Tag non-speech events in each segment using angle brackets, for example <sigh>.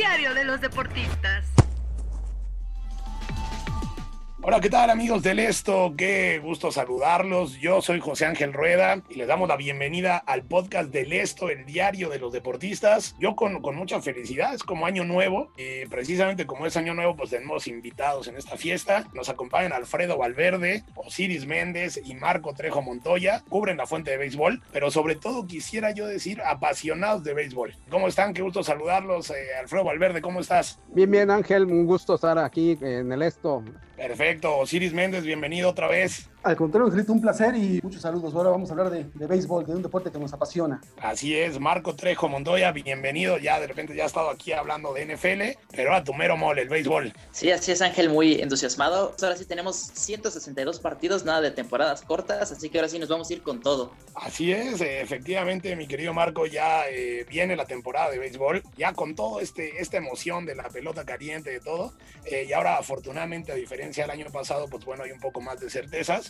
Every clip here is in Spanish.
Diario de los deportistas. Hola, ¿qué tal amigos del Esto? Qué gusto saludarlos. Yo soy José Ángel Rueda y les damos la bienvenida al podcast del Esto, el diario de los deportistas. Yo con, con mucha felicidad, es como año nuevo y precisamente como es año nuevo, pues tenemos invitados en esta fiesta. Nos acompañan Alfredo Valverde, Osiris Méndez y Marco Trejo Montoya. Cubren la fuente de béisbol, pero sobre todo quisiera yo decir apasionados de béisbol. ¿Cómo están? Qué gusto saludarlos. Eh, Alfredo Valverde, ¿cómo estás? Bien, bien Ángel, un gusto estar aquí en el Esto. Perfecto. Osiris Méndez, bienvenido otra vez. Al contrario, Angelito, un placer y muchos saludos. Ahora vamos a hablar de, de béisbol, de un deporte que nos apasiona. Así es, Marco Trejo Montoya, bienvenido. Ya de repente ya ha estado aquí hablando de NFL, pero a tu mero mole, el béisbol. Sí, así es, Ángel, muy entusiasmado. Ahora sí tenemos 162 partidos, nada de temporadas cortas, así que ahora sí nos vamos a ir con todo. Así es, efectivamente, mi querido Marco, ya eh, viene la temporada de béisbol, ya con todo este esta emoción de la pelota caliente, de todo. Eh, y ahora, afortunadamente, a diferencia del año pasado, pues bueno, hay un poco más de certezas.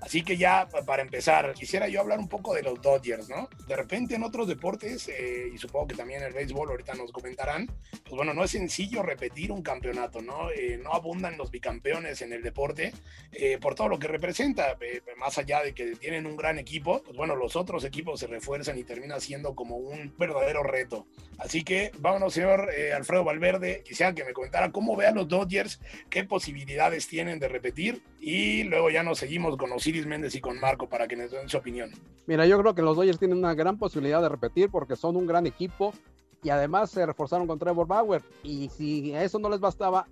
Así que ya para empezar, quisiera yo hablar un poco de los Dodgers, ¿no? De repente en otros deportes, eh, y supongo que también el béisbol, ahorita nos comentarán, pues bueno, no es sencillo repetir un campeonato, ¿no? Eh, no abundan los bicampeones en el deporte eh, por todo lo que representa, eh, más allá de que tienen un gran equipo, pues bueno, los otros equipos se refuerzan y termina siendo como un verdadero reto. Así que vámonos, señor eh, Alfredo Valverde, quisiera que me comentara cómo vean los Dodgers, qué posibilidades tienen de repetir y luego ya nos seguimos con Osiris Méndez y con Marco para que nos den su opinión. Mira, yo creo que los Dodgers tienen una gran posibilidad de repetir porque son un gran equipo y además se reforzaron con Trevor Bauer. Y si a eso no les bastaba,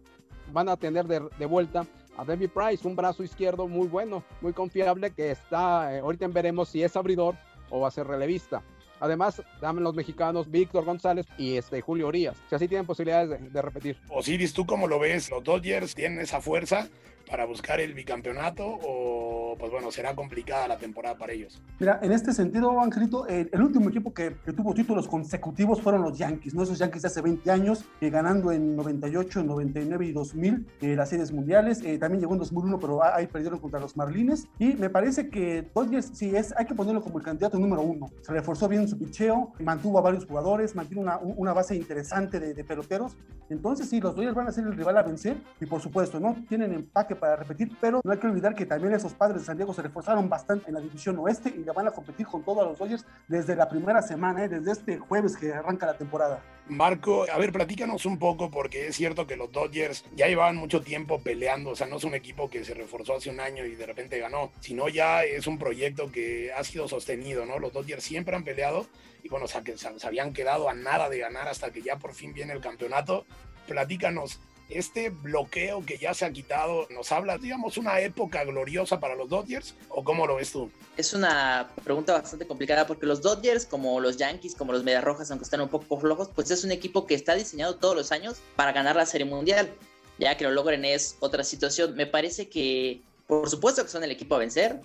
van a tener de, de vuelta a David Price, un brazo izquierdo muy bueno, muy confiable, que está, eh, ahorita veremos si es abridor o va a ser relevista. Además, damen los mexicanos Víctor González y este Julio Urias. Si así tienen posibilidades de, de repetir. Osiris, ¿tú cómo lo ves? ¿Los Dodgers tienen esa fuerza para buscar el bicampeonato o pues bueno, será complicada la temporada para ellos? Mira, en este sentido, Angelito, el, el último equipo que, que, tuvo títulos consecutivos fueron los Yankees, ¿no? Esos Yankees de hace 20 años, eh, ganando en 98, 99 y 2000 eh, las series mundiales. Eh, también llegó en 2001, pero ahí perdieron contra los Marlines. Y me parece que Dodgers, sí, es, hay que ponerlo como el candidato número uno. Se reforzó bien su picheo, mantuvo a varios jugadores, mantiene una, una base interesante de, de peloteros. Entonces, sí, los Dodgers van a ser el rival a vencer y por supuesto, ¿no? Tienen empaque para repetir, pero no hay que olvidar que también esos padres de San Diego se reforzaron bastante en la división oeste y le van a competir con todos los Dodgers desde la primera semana, ¿eh? desde este jueves que arranca la temporada. Marco, a ver, platícanos un poco, porque es cierto que los Dodgers ya llevaban mucho tiempo peleando, o sea, no es un equipo que se reforzó hace un año y de repente ganó, sino ya es un proyecto que ha sido sostenido, ¿no? Los Dodgers siempre han peleado y bueno, o sea, que se habían quedado a nada de ganar hasta que ya por fin viene el campeonato. Platícanos, este bloqueo que ya se ha quitado, ¿nos habla, digamos, una época gloriosa para los Dodgers? ¿O cómo lo ves tú? Es una pregunta bastante complicada porque los Dodgers, como los Yankees, como los Medias Rojas, aunque están un poco flojos, pues es un equipo que está diseñado todos los años para ganar la Serie Mundial. Ya que lo logren es otra situación. Me parece que, por supuesto que son el equipo a vencer,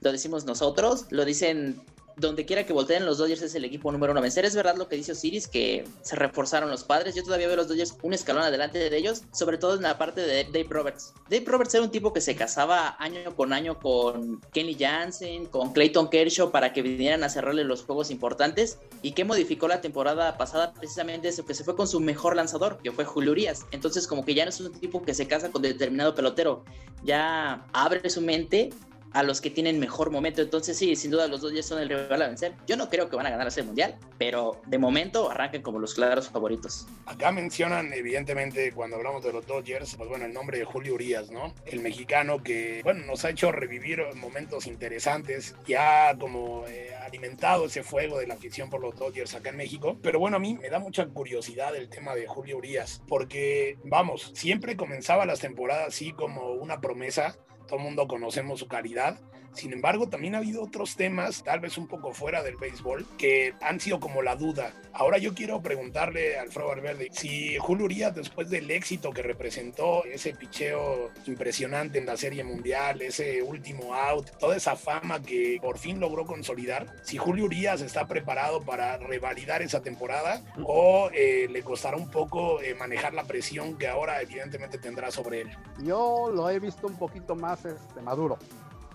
lo decimos nosotros, lo dicen donde quiera que volteen, los Dodgers es el equipo número uno a vencer. Es verdad lo que dice Osiris, que se reforzaron los padres. Yo todavía veo a los Dodgers un escalón adelante de ellos, sobre todo en la parte de Dave Roberts. Dave Roberts era un tipo que se casaba año con año con Kenny Jansen, con Clayton Kershaw para que vinieran a cerrarle los juegos importantes y que modificó la temporada pasada precisamente eso, que se fue con su mejor lanzador, que fue Julio Urias. Entonces como que ya no es un tipo que se casa con determinado pelotero, ya abre su mente a los que tienen mejor momento. Entonces, sí, sin duda los dos ya son el rival a vencer. Yo no creo que van a ganar ese mundial, pero de momento arranquen como los claros favoritos. Acá mencionan, evidentemente, cuando hablamos de los Dodgers, pues bueno, el nombre de Julio Urias, ¿no? El mexicano que, bueno, nos ha hecho revivir momentos interesantes, ya como eh, alimentado ese fuego de la afición por los Dodgers acá en México. Pero bueno, a mí me da mucha curiosidad el tema de Julio Urias, porque, vamos, siempre comenzaba las temporadas así como una promesa todo el mundo conocemos su calidad. Sin embargo, también ha habido otros temas, tal vez un poco fuera del béisbol, que han sido como la duda. Ahora yo quiero preguntarle a Alfredo Valverde si Julio Urias, después del éxito que representó, ese picheo impresionante en la Serie Mundial, ese último out, toda esa fama que por fin logró consolidar, si Julio Urias está preparado para revalidar esa temporada o eh, le costará un poco eh, manejar la presión que ahora evidentemente tendrá sobre él. Yo lo he visto un poquito más este, maduro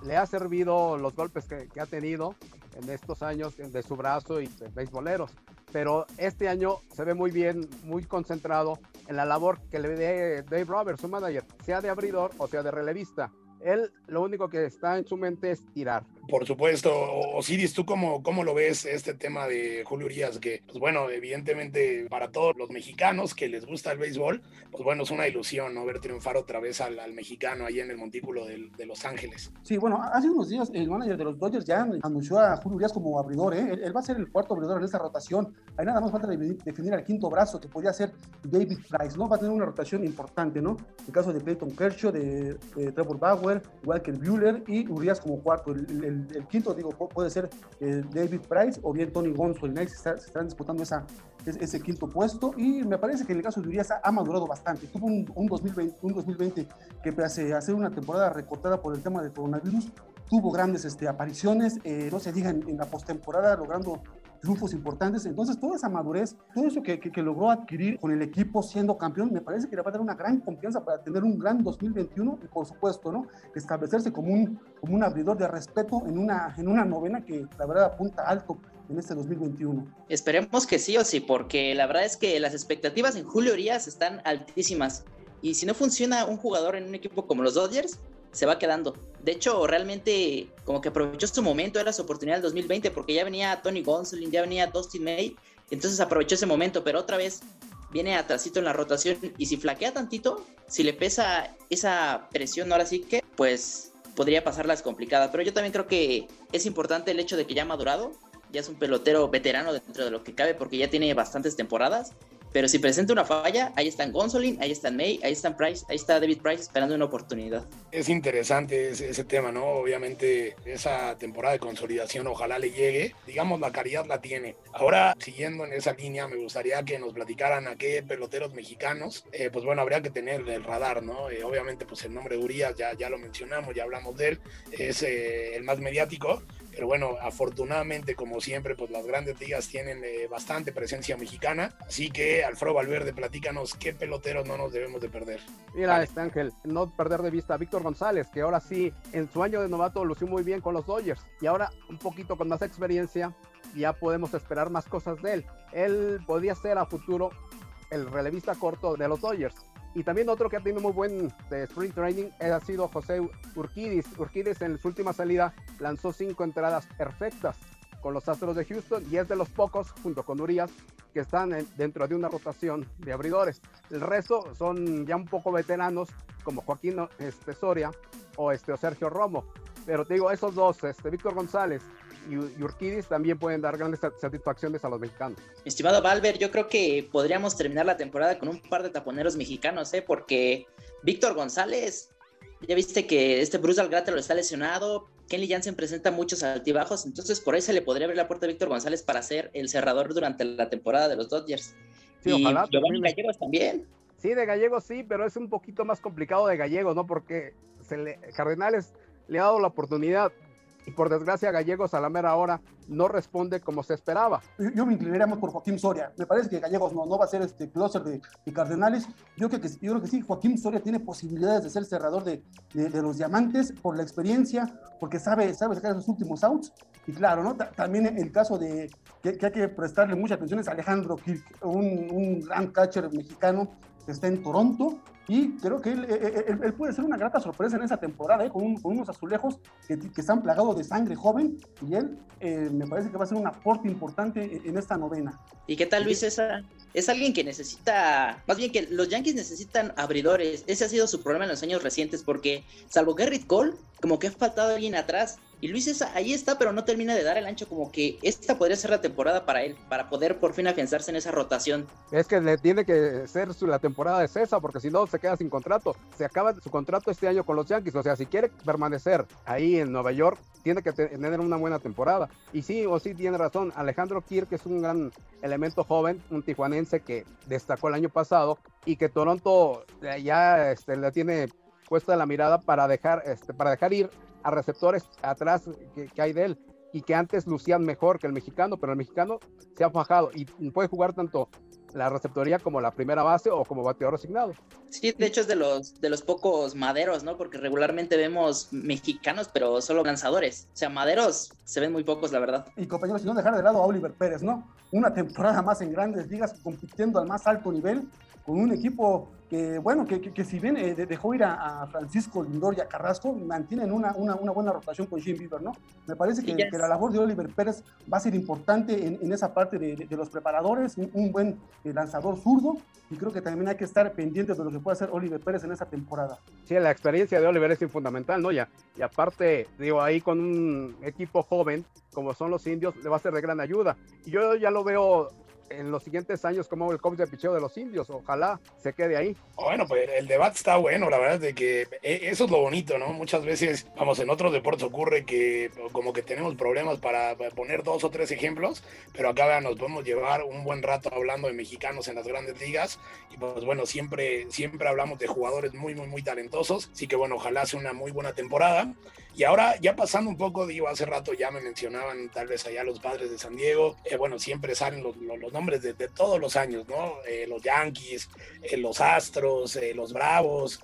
le ha servido los golpes que, ha tenido en estos años de su brazo y de beisboleros. Pero este año se ve muy bien, muy concentrado en la labor que le dé Dave Roberts, su manager, sea de abridor o sea de relevista. Él lo único que está en su mente es tirar. Por supuesto. Osiris, ¿tú cómo, cómo lo ves este tema de Julio Urias? Que, pues bueno, evidentemente para todos los mexicanos que les gusta el béisbol, pues bueno, es una ilusión ¿no? ver triunfar otra vez al, mexicano ahí en el montículo de, Los Ángeles. Sí, bueno, hace unos días el manager de los Dodgers ya anunció a Julio Urias como abridor, ¿eh? él, va a ser el cuarto abridor en esta rotación. Hay nada más falta de definir al quinto brazo, que podría ser David Price, ¿no? Va a tener una rotación importante, ¿no? El caso de Clayton Kershaw, de, Trevor Bauer, el Bueller y Urias como cuarto. Quinto, digo, puede ser eh, David Price o bien Tony Gonzo. El Knights se están disputando esa, ese quinto puesto y me parece que en el caso de Urias ha madurado bastante. Tuvo un, 2020, un 2020 que pese a una temporada recortada por el tema del coronavirus, tuvo grandes este, apariciones, eh, no se diga en, en la postemporada, logrando triunfos importantes. Entonces, toda esa madurez, todo eso que, que, logró adquirir con el equipo siendo campeón, me parece que le va a dar una gran confianza para tener un gran 2021 y, por supuesto, ¿no? establecerse como un, como un abridor de respeto en una, en una novena que la verdad apunta alto en este 2021. Esperemos que sí o sí, porque la verdad es que las expectativas en Julio Urias están altísimas. Y si no funciona un jugador en un equipo como los Dodgers, se va quedando. De hecho, realmente como que aprovechó su momento, era su oportunidad del 2020, porque ya venía Tony Gonsolin, ya venía Dustin May, entonces aprovechó ese momento, pero otra vez viene atrasito en la rotación y si flaquea tantito, si le pesa esa presión ahora sí que, pues podría pasarlas complicadas. Pero yo también creo que es importante el hecho de que ya ha madurado, ya es un pelotero veterano dentro de lo que cabe porque ya tiene bastantes temporadas pero si presenta una falla, ahí están Gonsolin, ahí están May, ahí están Price, ahí está David Price esperando una oportunidad. Es interesante ese, tema, ¿no? Obviamente esa temporada de consolidación ojalá le llegue. Digamos, la caridad la tiene. Ahora, siguiendo en esa línea, me gustaría que nos platicaran a qué peloteros mexicanos, eh, pues bueno, habría que tener el radar, ¿no? Eh, obviamente, pues el nombre de Urias ya, ya lo mencionamos, ya hablamos de él, es eh, el más mediático, pero bueno, afortunadamente, como siempre, pues las grandes ligas tienen eh, bastante presencia mexicana. Así que, Alfredo Valverde, platícanos qué peloteros no nos debemos de perder. Mira, este Ángel, no perder de vista a Víctor González, que ahora sí, en su año de novato lució muy bien con los Dodgers. Y ahora, un poquito con más experiencia, ya podemos esperar más cosas de él. Él podría ser a futuro el relevista corto de los Dodgers. Y también otro que ha tenido muy buen de sprint training ha sido José Urquidis. Urquidis en su última salida lanzó cinco entradas perfectas con los Astros de Houston y es de los pocos, junto con Urias, que están dentro de una rotación de abridores. El resto son ya un poco veteranos, como Joaquín este, Soria o, este, Sergio Romo. Pero te digo, esos dos, este, Víctor González y, Urquidis también pueden dar grandes satisfacciones a los mexicanos. Estimado Valver, yo creo que podríamos terminar la temporada con un par de taponeros mexicanos, ¿eh? porque Víctor González, ya viste que este Bruce Algrate lo está lesionado, Kenley Jansen presenta muchos altibajos, entonces por ahí se le podría abrir la puerta a Víctor González para ser el cerrador durante la temporada de los Dodgers. Sí, y ojalá. Giovanni Gallegos también. Sí, de Gallegos sí, pero es un poquito más complicado de Gallegos, ¿no? Porque se le, Cardenales le ha dado la oportunidad y por desgracia Gallegos a la mera hora no responde como se esperaba. Yo, me inclinaría más por Joaquín Soria. Me parece que Gallegos no, no va a ser este closer de, Cardenales. Yo creo, que, yo creo que sí, Joaquín Soria tiene posibilidades de ser cerrador de, de, los diamantes por la experiencia, porque sabe, sabe sacar esos últimos outs. Y claro, ¿no? también el caso de que, hay que prestarle mucha atención es Alejandro Kirk, un, un gran catcher mexicano que está en Toronto y creo que él, él, puede ser una grata sorpresa en esa temporada, ¿eh? con, unos azulejos que, que, están plagados de sangre joven. Y él eh, me parece que va a ser un aporte importante en esta novena. ¿Y qué tal Luis César? Es alguien que necesita, más bien que los Yankees necesitan abridores. Ese ha sido su problema en los años recientes porque, salvo Garrett Cole, como que ha faltado alguien atrás. Y Luis ahí está, pero no termina de dar el ancho, como que esta podría ser la temporada para él, para poder por fin afianzarse en esa rotación. Es que le tiene que ser la temporada de César, porque si no se queda sin contrato. Se acaba su contrato este año con los Yankees, o sea, si quiere permanecer ahí en Nueva York, tiene que tener una buena temporada. Y sí, o sí tiene razón, Alejandro Kirk es un gran elemento joven, un tijuanense que destacó el año pasado y que Toronto ya este, le tiene puesta la mirada para dejar, este, para dejar ir a receptores atrás que, hay de él y que antes lucían mejor que el mexicano, pero el mexicano se ha fajado y puede jugar tanto la receptoría como la primera base o como bateador asignado. Sí, de hecho es de los, de los pocos maderos, ¿no? Porque regularmente vemos mexicanos, pero solo lanzadores. O sea, maderos se ven muy pocos, la verdad. Y compañeros, si no dejar de lado a Oliver Pérez, ¿no? Una temporada más en grandes ligas, compitiendo al más alto nivel, con un equipo que, bueno, que, que, si bien eh, dejó ir a, Francisco Lindor y a Carrasco, mantienen una, una, una buena rotación con Jim Bieber, ¿no? Me parece que, la labor de Oliver Pérez va a ser importante en, en esa parte de, de, los preparadores, un, buen eh, lanzador zurdo, y creo que también hay que estar pendientes de lo que puede hacer Oliver Pérez en esa temporada. Sí, la experiencia de Oliver es fundamental, ¿no? Ya, y aparte, digo, ahí con un equipo joven, como son los indios, le va a ser de gran ayuda. Y yo ya lo veo en los siguientes años como el coach de picheo de los indios. Ojalá se quede ahí. Bueno, pues el debate está bueno, la verdad, de que eh, eso es lo bonito, ¿no? Muchas veces, vamos, en otros deportes ocurre que como que tenemos problemas para poner dos o tres ejemplos, pero acá nos podemos llevar un buen rato hablando de mexicanos en las grandes ligas y pues bueno, siempre, siempre hablamos de jugadores muy, muy, muy talentosos, así que bueno, ojalá sea una muy buena temporada. Y ahora, ya pasando un poco, digo, hace rato ya me mencionaban tal vez allá los padres de San Diego, eh, bueno, siempre salen los, los, nombres de, todos los años, ¿no? Eh, los Yankees, eh, los Astros, los Bravos,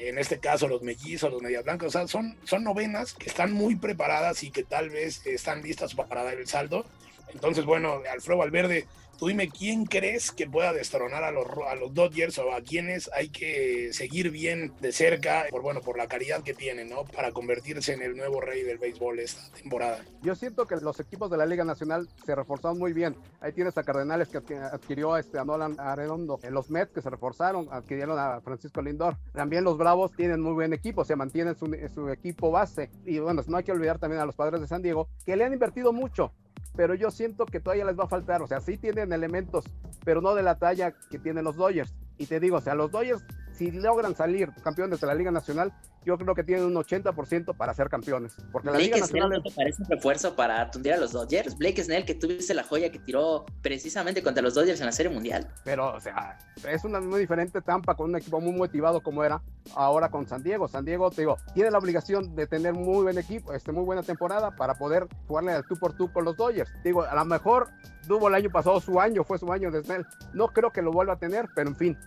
en este caso los Mellizos, los Medias Blancas, o sea, son, son novenas que están muy preparadas y que tal vez están listas para dar el salto. Entonces, bueno, Alfredo Valverde Dime quién crees que pueda destronar a los, a los Dodgers o a quienes hay que seguir bien de cerca por, bueno, por la caridad que tienen, ¿no? Para convertirse en el nuevo rey del béisbol esta temporada. Yo siento que los equipos de la Liga Nacional se reforzaron muy bien. Ahí tienes a Cardenales que adquirió a, este, a Nolan Arredondo. En los Mets que se reforzaron, adquirieron a Francisco Lindor. También los Bravos tienen muy buen equipo, se mantienen su, su equipo base. Y bueno, no hay que olvidar también a los padres de San Diego, que le han invertido mucho pero yo siento que todavía les va a faltar. O sea, sí tienen elementos, pero no de la talla que tienen los Dodgers. Y te digo, o sea, los Dodgers, si logran salir campeones de la Liga Nacional, yo creo que tienen un 80% para ser campeones. Porque la Liga Nacional Snell, ¿no te parece un refuerzo para tundir a los Dodgers? Blake Snell, que tuviste la joya que tiró precisamente contra los Dodgers en la Serie Mundial. Pero, o sea, es una muy diferente Tampa con un equipo muy motivado como era ahora con San Diego. San Diego, te digo, tiene la obligación de tener muy buen equipo, este, muy buena temporada para poder jugarle al tú por tú con los Dodgers. Digo, a lo mejor tuvo el año pasado su año, fue su año de Snell. No creo que lo vuelva a tener, pero en fin,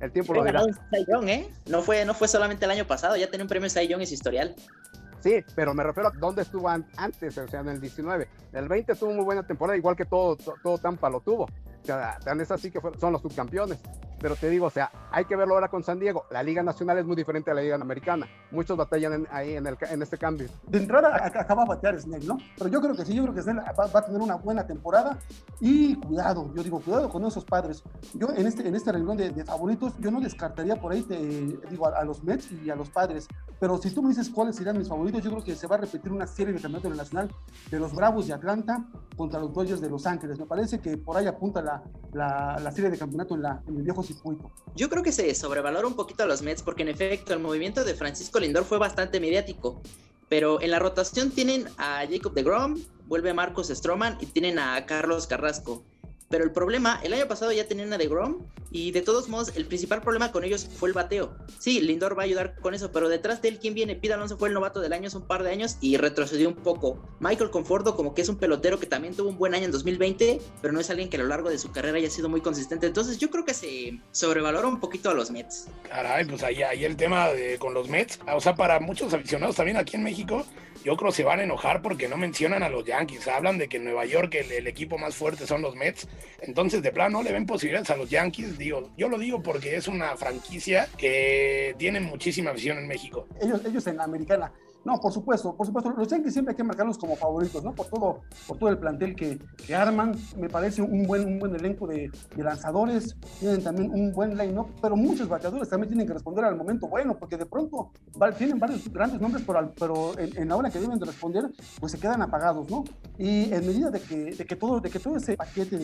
el tiempo lo dirá. ¿eh? No fue, no fue solamente el año pasado, ya tiene un premio Cy Young en su historial. Sí, pero me refiero a dónde estuvo antes, o sea, en el 19. El 20 tuvo muy buena temporada, igual que todo, todo Tampa lo tuvo. Sea, tan es así que son los subcampeones. Pero te digo, o sea, hay que verlo ahora con San Diego. La Liga Nacional es muy diferente a la Liga Americana. Muchos batallan ahí en, el, en este cambio. De entrada acaba de batear Snell, ¿no? Pero yo creo que sí, yo creo que Snell va, a tener una buena temporada. Y cuidado, yo digo, cuidado con esos padres. Yo en este, en este renglón de, favoritos, yo no descartaría por ahí, digo, a, los Mets y a los padres. Pero si tú me dices cuáles serían mis favoritos, yo creo que se va a repetir una serie de campeonato nacional de los Bravos de Atlanta contra los Dodgers de Los Ángeles. Me parece que por ahí apunta la, la, la serie de campeonato en, la, en el viejo circuito. Yo creo que se sobrevalora un poquito a los Mets porque en efecto el movimiento de Francisco Lindor fue bastante mediático. Pero en la rotación tienen a Jacob de Grom, vuelve Marcos Stroman y tienen a Carlos Carrasco. Pero el problema, el año pasado ya tenían a de Grom y de todos modos el principal problema con ellos fue el bateo. Sí, Lindor va a ayudar con eso, pero detrás de él, ¿quién viene? Pete Alonso fue el novato del año hace un par de años y retrocedió un poco. Michael Conforto como que es un pelotero que también tuvo un buen año en 2020, pero no es alguien que a lo largo de su carrera haya sido muy consistente. Entonces yo creo que se sobrevalora un poquito a los Mets. Caray, pues ahí, ahí el tema de, con los Mets, o sea, para muchos aficionados también aquí en México, yo creo se van a enojar porque no mencionan a los Yankees. Hablan de que en Nueva York el, equipo más fuerte son los Mets. Entonces, de plano, le ven posibilidades a los Yankees. Digo, yo lo digo porque es una franquicia que tiene muchísima visión en México. Ellos, ellos en la americana No, por supuesto, por supuesto. Los Yankees siempre hay que marcarlos como favoritos, ¿no? Por todo, por todo el plantel que, que arman. Me parece un buen, un buen elenco de, lanzadores. Tienen también un buen line-up, pero muchos bateadores también tienen que responder al momento bueno, porque de pronto tienen varios grandes nombres, pero, pero en, en, la hora que deben de responder, pues se quedan apagados, ¿no? Y en medida de que, de que, todo, de que todo ese paquete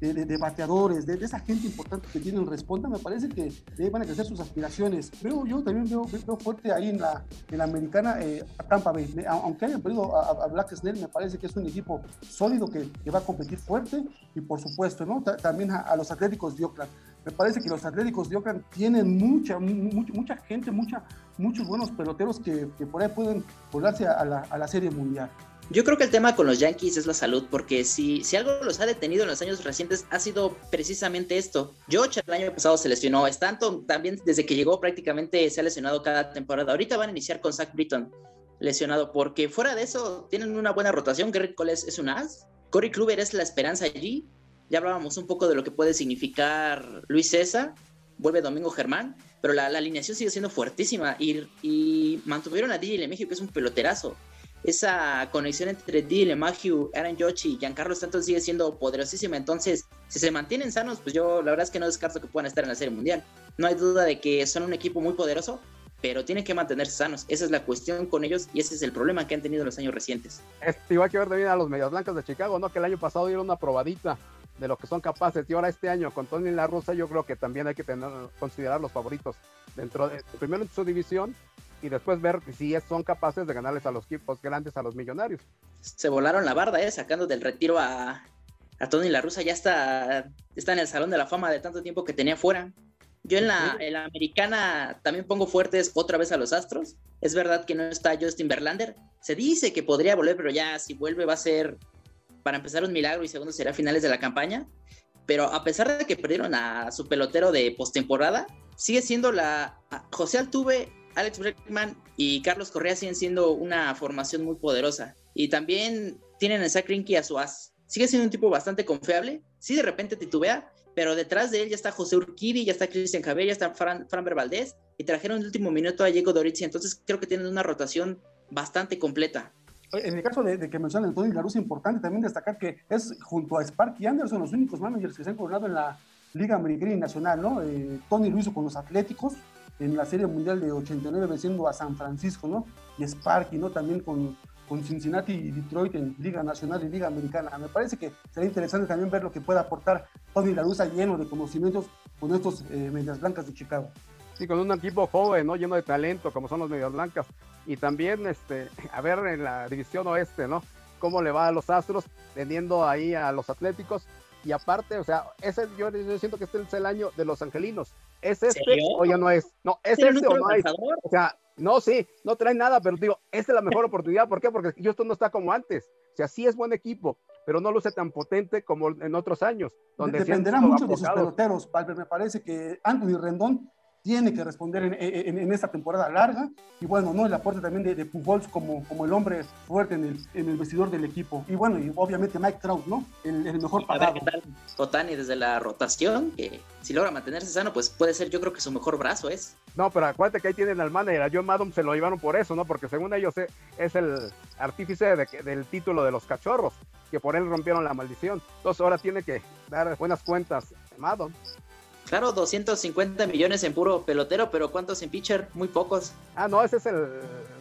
de, de, bateadores, de, esa gente importante que tienen responda, me parece que van a crecer sus aspiraciones. Yo también veo, veo fuerte ahí en la, en la americana. Eh, a Tampa Bay. Aunque hayan perdido a, Black Snell, me parece que es un equipo sólido que, que va a competir fuerte y por supuesto, ¿no? también a, los Atléticos de Oakland. Me parece que los Atléticos de Oakland tienen mucha, mucha, mucha gente, mucha, muchos buenos peloteros que, que por ahí pueden volarse a la, a la Serie Mundial. Yo creo que el tema con los Yankees es la salud, porque si, si algo los ha detenido en los años recientes ha sido precisamente esto. George el año pasado se lesionó, Stanton también desde que llegó prácticamente se ha lesionado cada temporada. Ahorita van a iniciar con Zach Britton lesionado, porque fuera de eso tienen una buena rotación. Garrett Cole es, un as, Corey Kluber es la esperanza allí. Ya hablábamos un poco de lo que puede significar Luis César, vuelve Domingo Germán, pero la, alineación sigue siendo fuertísima y, y mantuvieron a DJ México, que es un peloterazo. Esa conexión entre DJ LeMahieu, Aaron Judge y Giancarlo Stanton sigue siendo poderosísima. Entonces, si se mantienen sanos, pues yo la verdad es que no descarto que puedan estar en la Serie Mundial. No hay duda de que son un equipo muy poderoso, pero tienen que mantenerse sanos. Esa es la cuestión con ellos y ese es el problema que han tenido en los años recientes. Este, igual que ver también a los Medias Blancas de Chicago, ¿no? Que el año pasado dieron una probadita de lo que son capaces y ahora este año con Tony La Russa yo creo que también hay que tener, considerar los favoritos dentro de, primero en su división y después ver si son capaces de ganarles a los equipos grandes, a los millonarios. Se volaron la barda, ¿eh? sacando del retiro a, a Tony La Russa, ya está, está en el Salón de la Fama de tanto tiempo que tenía fuera. Yo en la, americana también pongo fuertes otra vez a los Astros. Es verdad que no está Justin Verlander. Se dice que podría volver, pero ya si vuelve va a ser para empezar un milagro y segundo será a finales de la campaña. Pero a pesar de que perdieron a su pelotero de postemporada, sigue siendo la. José Altuve, Alex Bregman y Carlos Correa siguen siendo una formación muy poderosa. Y también tienen a Zach Greinke a su as. Sigue siendo un tipo bastante confiable. Si de repente titubea, pero detrás de él ya está José Urquidi, ya está Cristian Javier, ya está Fran, Valdés, y trajeron en el último minuto a Diego Dorizzi, entonces creo que tienen una rotación bastante completa. En el caso de, que mencionan Tony La es importante también destacar que es junto a Spark y Anderson los únicos managers que se han coronado en la Liga Americana Nacional, ¿no? Eh, Tony lo hizo con los Atléticos en la Serie Mundial de 89 venciendo a San Francisco, ¿no? Y Sparky, ¿no? También con, con Cincinnati y Detroit en Liga Nacional y Liga Americana. Me parece que sería interesante también ver lo que puede aportar Tony La lleno de conocimientos con estos eh, Medias Blancas de Chicago. Sí, con un equipo joven, ¿no? Lleno de talento, como son los Medias Blancas. Y también, este, <laughs> a ver en la división oeste, ¿no? Cómo le va a los Astros, teniendo ahí a los Atléticos. Y aparte, o sea, ese, yo, siento que este es el año de los angelinos. ¿Es este o ya no es? No, ¿es este o no es? O sea, no, sí, no trae nada, pero digo, esta es la mejor <laughs> oportunidad. ¿Por qué? Porque esto no está como antes. O sea, sí es buen equipo, pero no luce tan potente como en otros años. Donde Dependerá mucho de sus peloteros, Me parece que Anthony Rendón tiene que responder en, esta temporada larga. Y bueno, ¿no? el aporte también de, de Pujols como, como el hombre fuerte en el, en el vestidor del equipo. Y bueno, y obviamente Mike Trout, ¿no? El, el mejor pagado. A ver Otani desde la rotación, que si logra mantenerse sano, pues puede ser yo creo que su mejor brazo es. No, pero acuérdate que ahí tienen al manager, a John Madden se lo llevaron por eso, ¿no? Porque según ellos es el artífice del título de los cachorros, que por él rompieron la maldición. Entonces ahora tiene que dar buenas cuentas Madden. Claro, 250 millones en puro pelotero, pero ¿cuántos en pitcher? Muy pocos. Ah, no, ese es el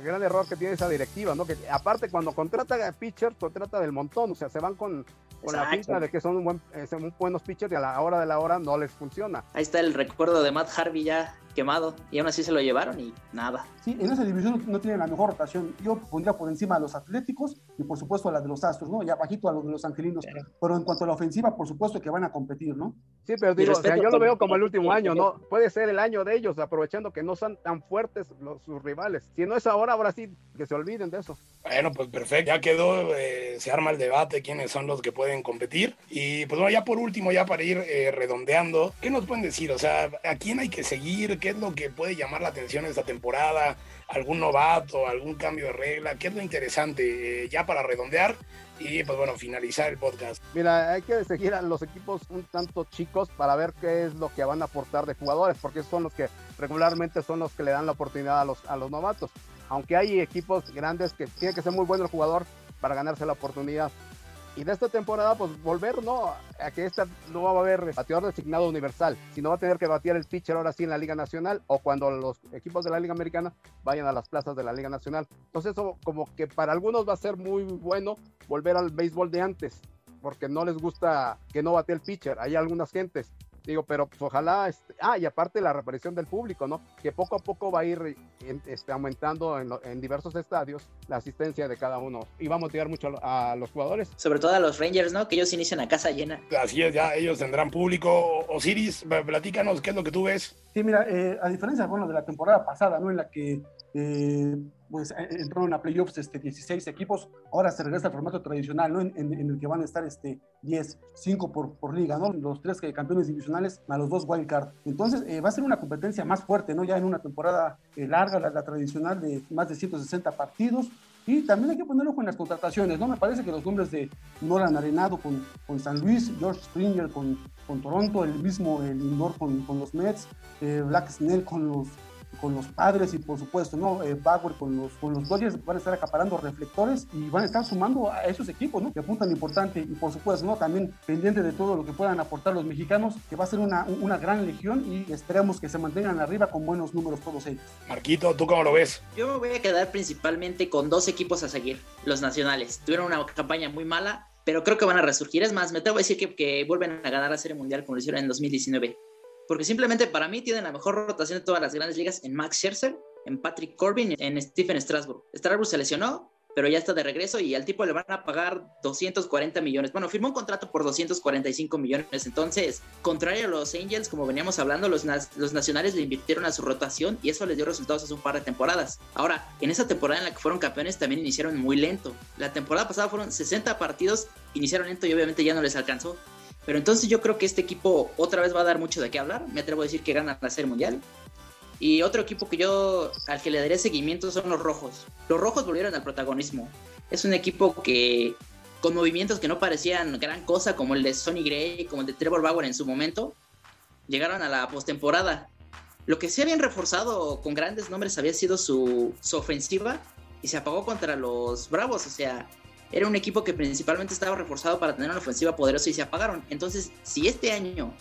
gran error que tiene esa directiva, ¿no? Que aparte cuando contrata a pitcher, contrata del montón, o sea, se van con con la pinta de que son, un buen, eh, buenos pitchers y a la hora de la hora no les funciona. Ahí está el recuerdo de Matt Harvey ya quemado y aún así se lo llevaron y nada. Sí, en esa división no tienen la mejor rotación. Yo pondría por encima a los Atléticos y por supuesto a la de los Astros, ¿no? Y abajito a los de los Angelinos. Pero, en cuanto a la ofensiva, por supuesto que van a competir, ¿no? Sí, pero digo, yo lo veo como el último año, ¿no? <laughs> Puede ser el año de ellos, aprovechando que no son tan fuertes los, sus rivales. Si no es ahora, ahora sí, que se olviden de eso. Bueno, pues perfecto, ya quedó, eh, se arma el debate, quiénes son los que pueden competir. Y pues bueno, ya por último, ya para ir eh, redondeando, ¿qué nos pueden decir? O sea, ¿a quién hay que seguir? ¿Qué es lo que puede llamar la atención esta temporada? ¿Algún novato? ¿Algún cambio de regla? ¿Qué es lo interesante? Eh, ya para redondear y pues bueno, finalizar el podcast. Mira, hay que seguir a los equipos un tanto chicos para ver qué es lo que van a aportar de jugadores, porque son los que regularmente son los que le dan la oportunidad a los, a los novatos. aunque hay equipos grandes que tiene que ser muy bueno el jugador para ganarse la oportunidad. Y de esta temporada, pues volver, ¿no? A que esta no va a haber bateador designado universal, sino va a tener que batear el pitcher ahora sí en la Liga Nacional o cuando los equipos de la Liga Americana vayan a las plazas de la Liga Nacional. Entonces, eso como que para algunos va a ser muy bueno volver al béisbol de antes, porque no les gusta que no bate el pitcher. Hay algunas gentes Digo, pero pues, ojalá, este, ah, y aparte la reaparición del público, ¿no? Que poco a poco va a ir este, aumentando en, diversos estadios la asistencia de cada uno y va a motivar mucho a, los jugadores. Sobre todo a los Rangers, ¿no? Que ellos inician a casa llena. Así es, ya ellos tendrán público. Osiris, platícanos, ¿qué es lo que tú ves? Sí, mira, eh, a diferencia, bueno, de la temporada pasada, ¿no? En la que eh, pues eh, entraron a playoffs este, 16 equipos, ahora se regresa al formato tradicional, ¿no? En, el que van a estar este, 10, 5 por, por liga, ¿no? Los tres campeones divisionales más los dos wildcard. Entonces eh, va a ser una competencia más fuerte, ¿no? Ya en una temporada larga, la, tradicional de más de 160 partidos. Y también hay que ponerlo con las contrataciones, ¿no? Me parece que los nombres de Nolan Arenado con, con San Luis, George Springer con, con Toronto, el mismo el Lindor con, con los Mets, Black Snell con los con los padres y por supuesto, ¿no? Eh, Bauer con los, con los Dodgers van a estar acaparando reflectores y van a estar sumando a esos equipos, ¿no? Que apuntan importante y por supuesto, ¿no? También pendiente de todo lo que puedan aportar los mexicanos, que va a ser una, una gran legión y esperemos que se mantengan arriba con buenos números todos ellos. Marquito, ¿tú cómo lo ves? Yo me voy a quedar principalmente con dos equipos a seguir, los nacionales. Tuvieron una campaña muy mala, pero creo que van a resurgir. Es más, me tengo que decir que, que vuelven a ganar la Serie Mundial como lo hicieron en 2019 porque simplemente para mí tienen la mejor rotación de todas las grandes ligas en Max Scherzer, en Patrick Corbin, en Stephen Strasburg. Strasburg se lesionó, pero ya está de regreso y al tipo le van a pagar 240 millones. Bueno, firmó un contrato por 245 millones. Entonces, contrario a los Angels, como veníamos hablando, los, los nacionales le invirtieron a su rotación y eso les dio resultados hace un par de temporadas. Ahora, en esa temporada en la que fueron campeones también iniciaron muy lento. La temporada pasada fueron 60 partidos, iniciaron lento y obviamente ya no les alcanzó. Pero entonces yo creo que este equipo otra vez va a dar mucho de qué hablar. Me atrevo a decir que gana la Serie Mundial. Y otro equipo que yo al que le daré seguimiento son los Rojos. Los Rojos volvieron al protagonismo. Es un equipo que con movimientos que no parecían gran cosa, como el de Sonny Gray, como el de Trevor Bauer en su momento, llegaron a la postemporada. Lo que se habían reforzado con grandes nombres había sido su, su ofensiva y se apagó contra los Bravos. O sea, era un equipo que principalmente estaba reforzado para tener una ofensiva poderosa y se apagaron. Entonces, si este año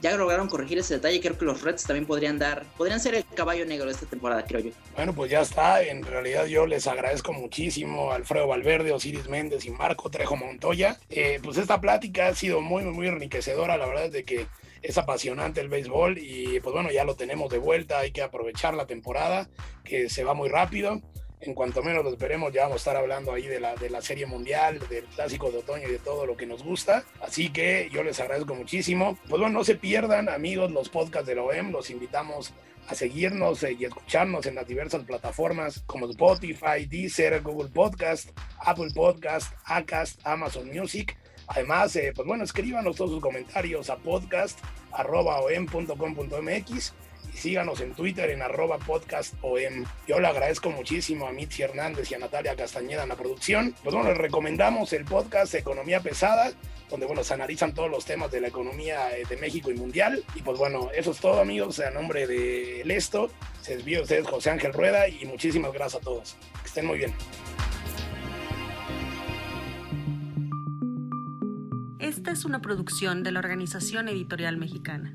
ya lograron corregir ese detalle, creo que los Reds también podrían dar, podrían ser el caballo negro de esta temporada, creo yo. Bueno, pues ya está. En realidad yo les agradezco muchísimo a Alfredo Valverde, Osiris Méndez y Marco Trejo Montoya. Eh, pues esta plática ha sido muy, muy enriquecedora. La verdad es de que es apasionante el béisbol y pues bueno, ya lo tenemos de vuelta. Hay que aprovechar la temporada que se va muy rápido en cuanto menos lo esperemos, ya vamos a estar hablando ahí de la, de la Serie Mundial, del Clásico de Otoño y de todo lo que nos gusta. Así que yo les agradezco muchísimo. Pues bueno, no se pierdan, amigos, los podcasts de la OEM. Los invitamos a seguirnos eh, y escucharnos en las diversas plataformas como Spotify, Deezer, Google Podcast, Apple Podcast, Acast, Amazon Music. Además, eh, pues bueno, escríbanos todos sus comentarios a podcast.om.com.mx síganos en Twitter en arroba podcast OM. Yo le agradezco muchísimo a Mitzi Hernández y a Natalia Castañeda en la producción. Pues bueno, les recomendamos el podcast Economía Pesada, donde bueno, se analizan todos los temas de la economía eh, de México y mundial. Y pues bueno, eso es todo amigos, a nombre de Lesto, se desvío ustedes José Ángel Rueda y muchísimas gracias a todos. Que estén muy bien. Esta es una producción de la Organización Editorial Mexicana.